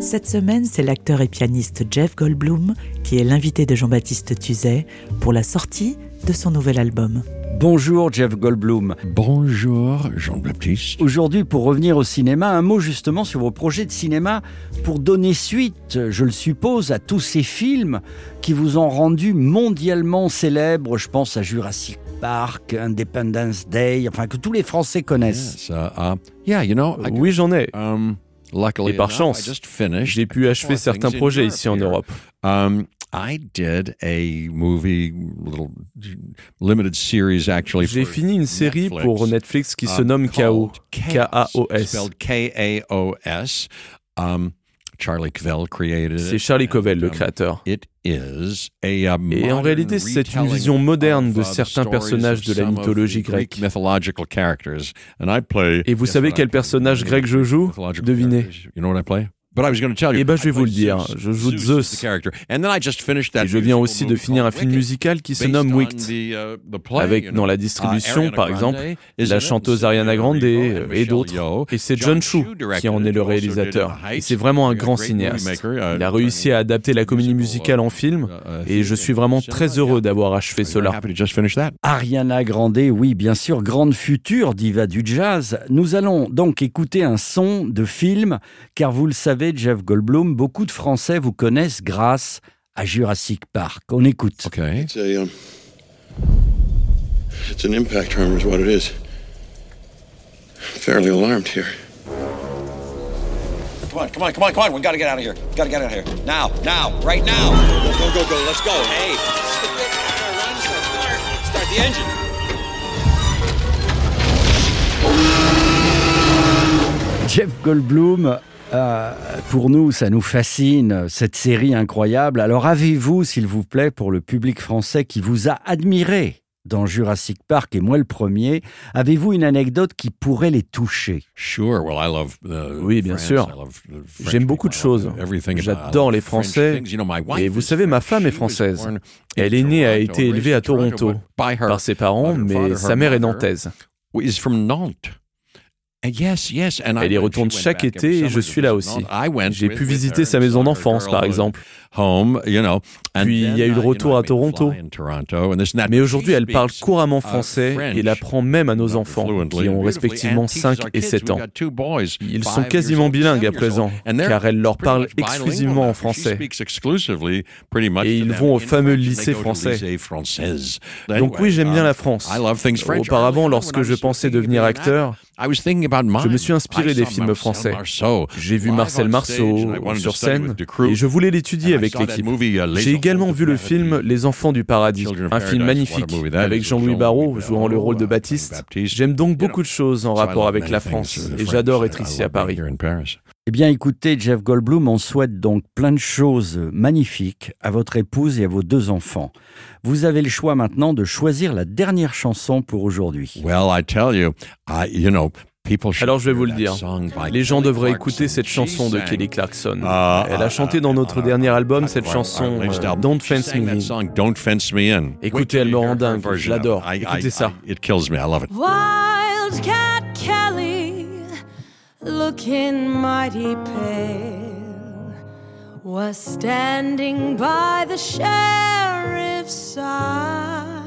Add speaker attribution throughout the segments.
Speaker 1: Cette semaine, c'est l'acteur et pianiste Jeff Goldblum qui est l'invité de Jean-Baptiste Tuzet pour la sortie de son nouvel album.
Speaker 2: Bonjour Jeff Goldblum.
Speaker 3: bonjour Jean-Baptiste.
Speaker 2: Aujourd'hui, pour revenir au cinéma, un mot justement sur vos projets de cinéma pour donner suite, je le suppose, à tous ces films qui vous ont rendu mondialement célèbres. Je pense à Jurassic Park, Independence Day, enfin que tous les Français connaissent.
Speaker 4: Yes, uh, uh, yeah, you know, I,
Speaker 5: Oui, j'en ai.
Speaker 4: um,
Speaker 5: Et par chance, J'ai pu achever certains projets ici en. Europe.
Speaker 4: Um, I did a movie, little limited series actually.
Speaker 5: J'ai
Speaker 4: for
Speaker 5: fini une série pour Netflix qui se
Speaker 4: um,
Speaker 5: nomme KO. K-A-O-S.
Speaker 4: Um, Charlie Covell created.
Speaker 5: C'est Charlie Covell, le
Speaker 4: um,
Speaker 5: créateur.
Speaker 4: It is a, uh,
Speaker 5: Et en
Speaker 4: modern
Speaker 5: réalité, c'est une vision moderne de certains personnages de la mythologie grecque.
Speaker 4: mythological characters. And I play-
Speaker 5: Et vous savez
Speaker 4: what I
Speaker 5: quel
Speaker 4: play?
Speaker 5: personnage grec je joue? Devinez.
Speaker 4: But I was going to tell you.
Speaker 5: Eh ben, je vais
Speaker 4: I
Speaker 5: vous le dire. Je joue
Speaker 4: Zeus is
Speaker 5: Zeus.
Speaker 4: the character. And then I just finished that
Speaker 5: Et je viens aussi de finir un film musical qui se nomme Wicked.
Speaker 4: the, uh,
Speaker 5: Avec dans la
Speaker 4: Uh,
Speaker 5: distribution, par exemple, la chanteuse Ariana Grande
Speaker 4: Erivo
Speaker 5: et, d'autres. Et c'est
Speaker 4: John
Speaker 5: Chu qui en est le réalisateur. Et c'est vraiment un grand cinéaste.
Speaker 4: uh,
Speaker 5: Il a réussi à adapter la comédie
Speaker 4: musical,
Speaker 5: musicale
Speaker 4: uh,
Speaker 5: en film.
Speaker 4: uh,
Speaker 5: Et je suis vraiment très heureux d'avoir achevé cela.
Speaker 2: Ariana Grande, oui, bien sûr, grande future diva du jazz. Nous allons donc écouter un son de film, car vous le savez, Jeff Goldblum, beaucoup de Français vous connaissent grâce à Jurassic Park. On écoute.
Speaker 4: Okay.
Speaker 6: It's a, um, it's an impact tremor is what it is. I'm fairly alarmed here.
Speaker 7: Come on, come on, come on, come on. We gotta get out of here. Gotta get out of here. Now, now, right now. Go, go, go, go. Let's go. Hey. Start the engine.
Speaker 2: Jeff Goldblum, euh, pour nous, ça nous fascine, cette série incroyable. Alors avez-vous, s'il vous plaît, pour le public français qui vous a admiré dans Jurassic Park, et moi le premier, avez-vous une anecdote qui pourrait les toucher?
Speaker 4: Sure. Well, I love uh,
Speaker 5: Oui, bien
Speaker 4: France.
Speaker 5: sûr.
Speaker 4: I love the French
Speaker 5: J'aime beaucoup de
Speaker 4: people. I love
Speaker 5: choses.
Speaker 4: everything about- I
Speaker 5: J'adore
Speaker 4: love
Speaker 5: les Français. Et vous savez, ma femme est française. Elle est née, a
Speaker 4: Toronto,
Speaker 5: été élevée à Toronto
Speaker 4: but by her-
Speaker 5: par ses parents,
Speaker 4: by her
Speaker 5: mais sa
Speaker 4: her
Speaker 5: mère est
Speaker 4: mother
Speaker 5: nantaise.
Speaker 4: is from Nantes. And yes, yes, and I
Speaker 5: Elle y retourne chaque été et je suis là aussi. J'ai pu visiter sa maison d'enfance, par exemple.
Speaker 4: Home, you know. And
Speaker 5: Puis, il y a eu le retour à Toronto. Mais
Speaker 4: But
Speaker 5: aujourd'hui, elle parle couramment français et l'apprend même à nos enfants, qui
Speaker 4: and
Speaker 5: ont respectivement
Speaker 4: and teaches
Speaker 5: 5
Speaker 4: our
Speaker 5: et
Speaker 4: kids.
Speaker 5: 7
Speaker 4: We've
Speaker 5: ans. Ils sont quasiment bilingues à présent, car elle leur parle exclusivement en français. Et ils vont au fameux lycée français. Donc oui, j'aime bien
Speaker 4: um,
Speaker 5: la France. Auparavant, lorsque je
Speaker 4: was
Speaker 5: pensais devenir acteur, je me suis inspiré des films français. J'ai vu Marcel Marceau sur scène et je voulais l'étudier avec l'équipe.
Speaker 4: uh,
Speaker 5: J'ai également vu le film Les Enfants du Paradis,
Speaker 4: Children of
Speaker 5: un film
Speaker 4: Paradise,
Speaker 5: magnifique avec
Speaker 4: is,
Speaker 5: Jean-Louis Barrault jouant le rôle de
Speaker 4: uh,
Speaker 5: Baptiste. J'aime donc beaucoup de choses en rapport avec la
Speaker 4: things,
Speaker 5: France
Speaker 4: uh,
Speaker 5: et j'adore être ici à Paris.
Speaker 2: Eh bien, écoutez, Jeff Goldblum, on souhaite donc plein de choses magnifiques à votre épouse et à vos deux enfants. Vous avez le choix maintenant de choisir la dernière chanson pour aujourd'hui.
Speaker 4: Well, I tell you, I, you know, people should
Speaker 5: Alors je vais vous le dire. Les gens devraient écouter cette chanson de Kelly Clarkson.
Speaker 4: uh,
Speaker 5: Elle a
Speaker 4: uh,
Speaker 5: chanté dans notre
Speaker 4: uh,
Speaker 5: dernier album cette chanson euh. Don't Fence Me In.
Speaker 4: song, Don't Fence Me In.
Speaker 5: Écoutez, elle me rend dingue. Je l'adore. Écoutez ça.
Speaker 4: It kills me. I love it.
Speaker 8: Wildcat Kelly, looking mighty pale, was standing by the sheriff's side.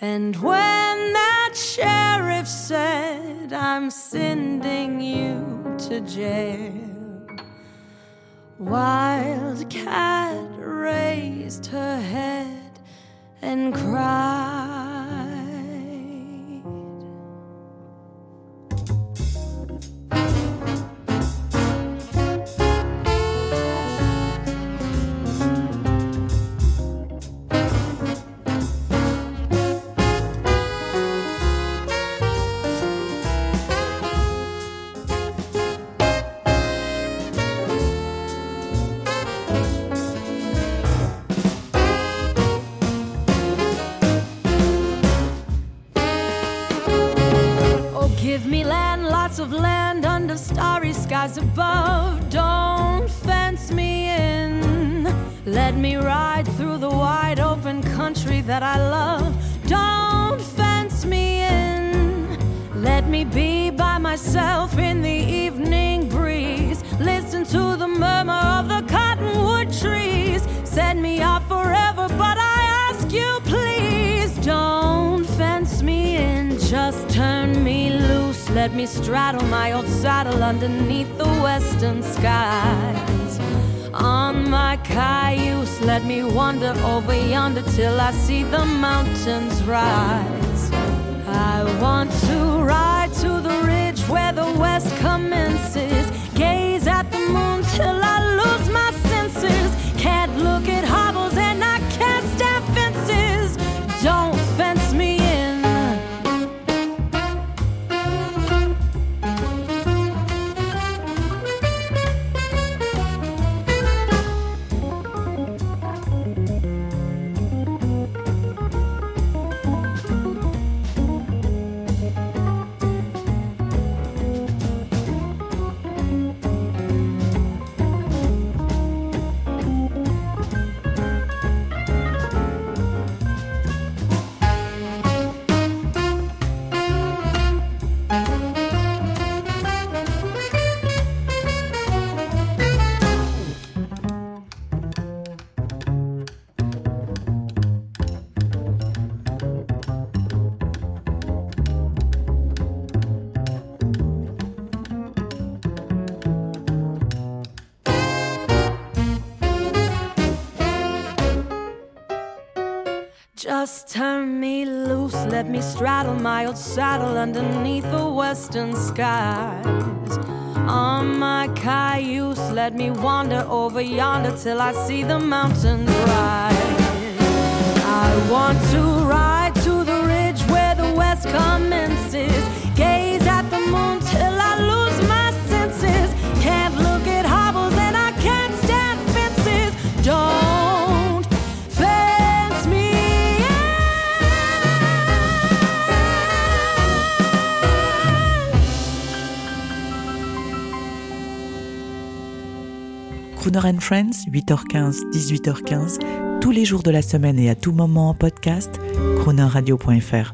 Speaker 8: And when that sheriff said, I'm sending you to jail, Wildcat raised her head and cried. Skies above. Don't fence me in. Let me ride through the wide open country that I love. Don't fence me in. Let me be by myself in the evening breeze. Let me straddle my old saddle underneath the western skies. On my cayuse, let me wander over yonder till I see the mountains rise. I want to ride to the ridge where the west commences. Just turn me loose, let me straddle my old saddle underneath the western skies. On my cayuse, let me wander over yonder till I see the mountains rise. I want to ride to the ridge where the west commences. Gaze at the moon
Speaker 1: Crooner and Friends, 8h15, 18h15, tous les jours de la semaine et à tout moment en podcast, croonerradio.fr.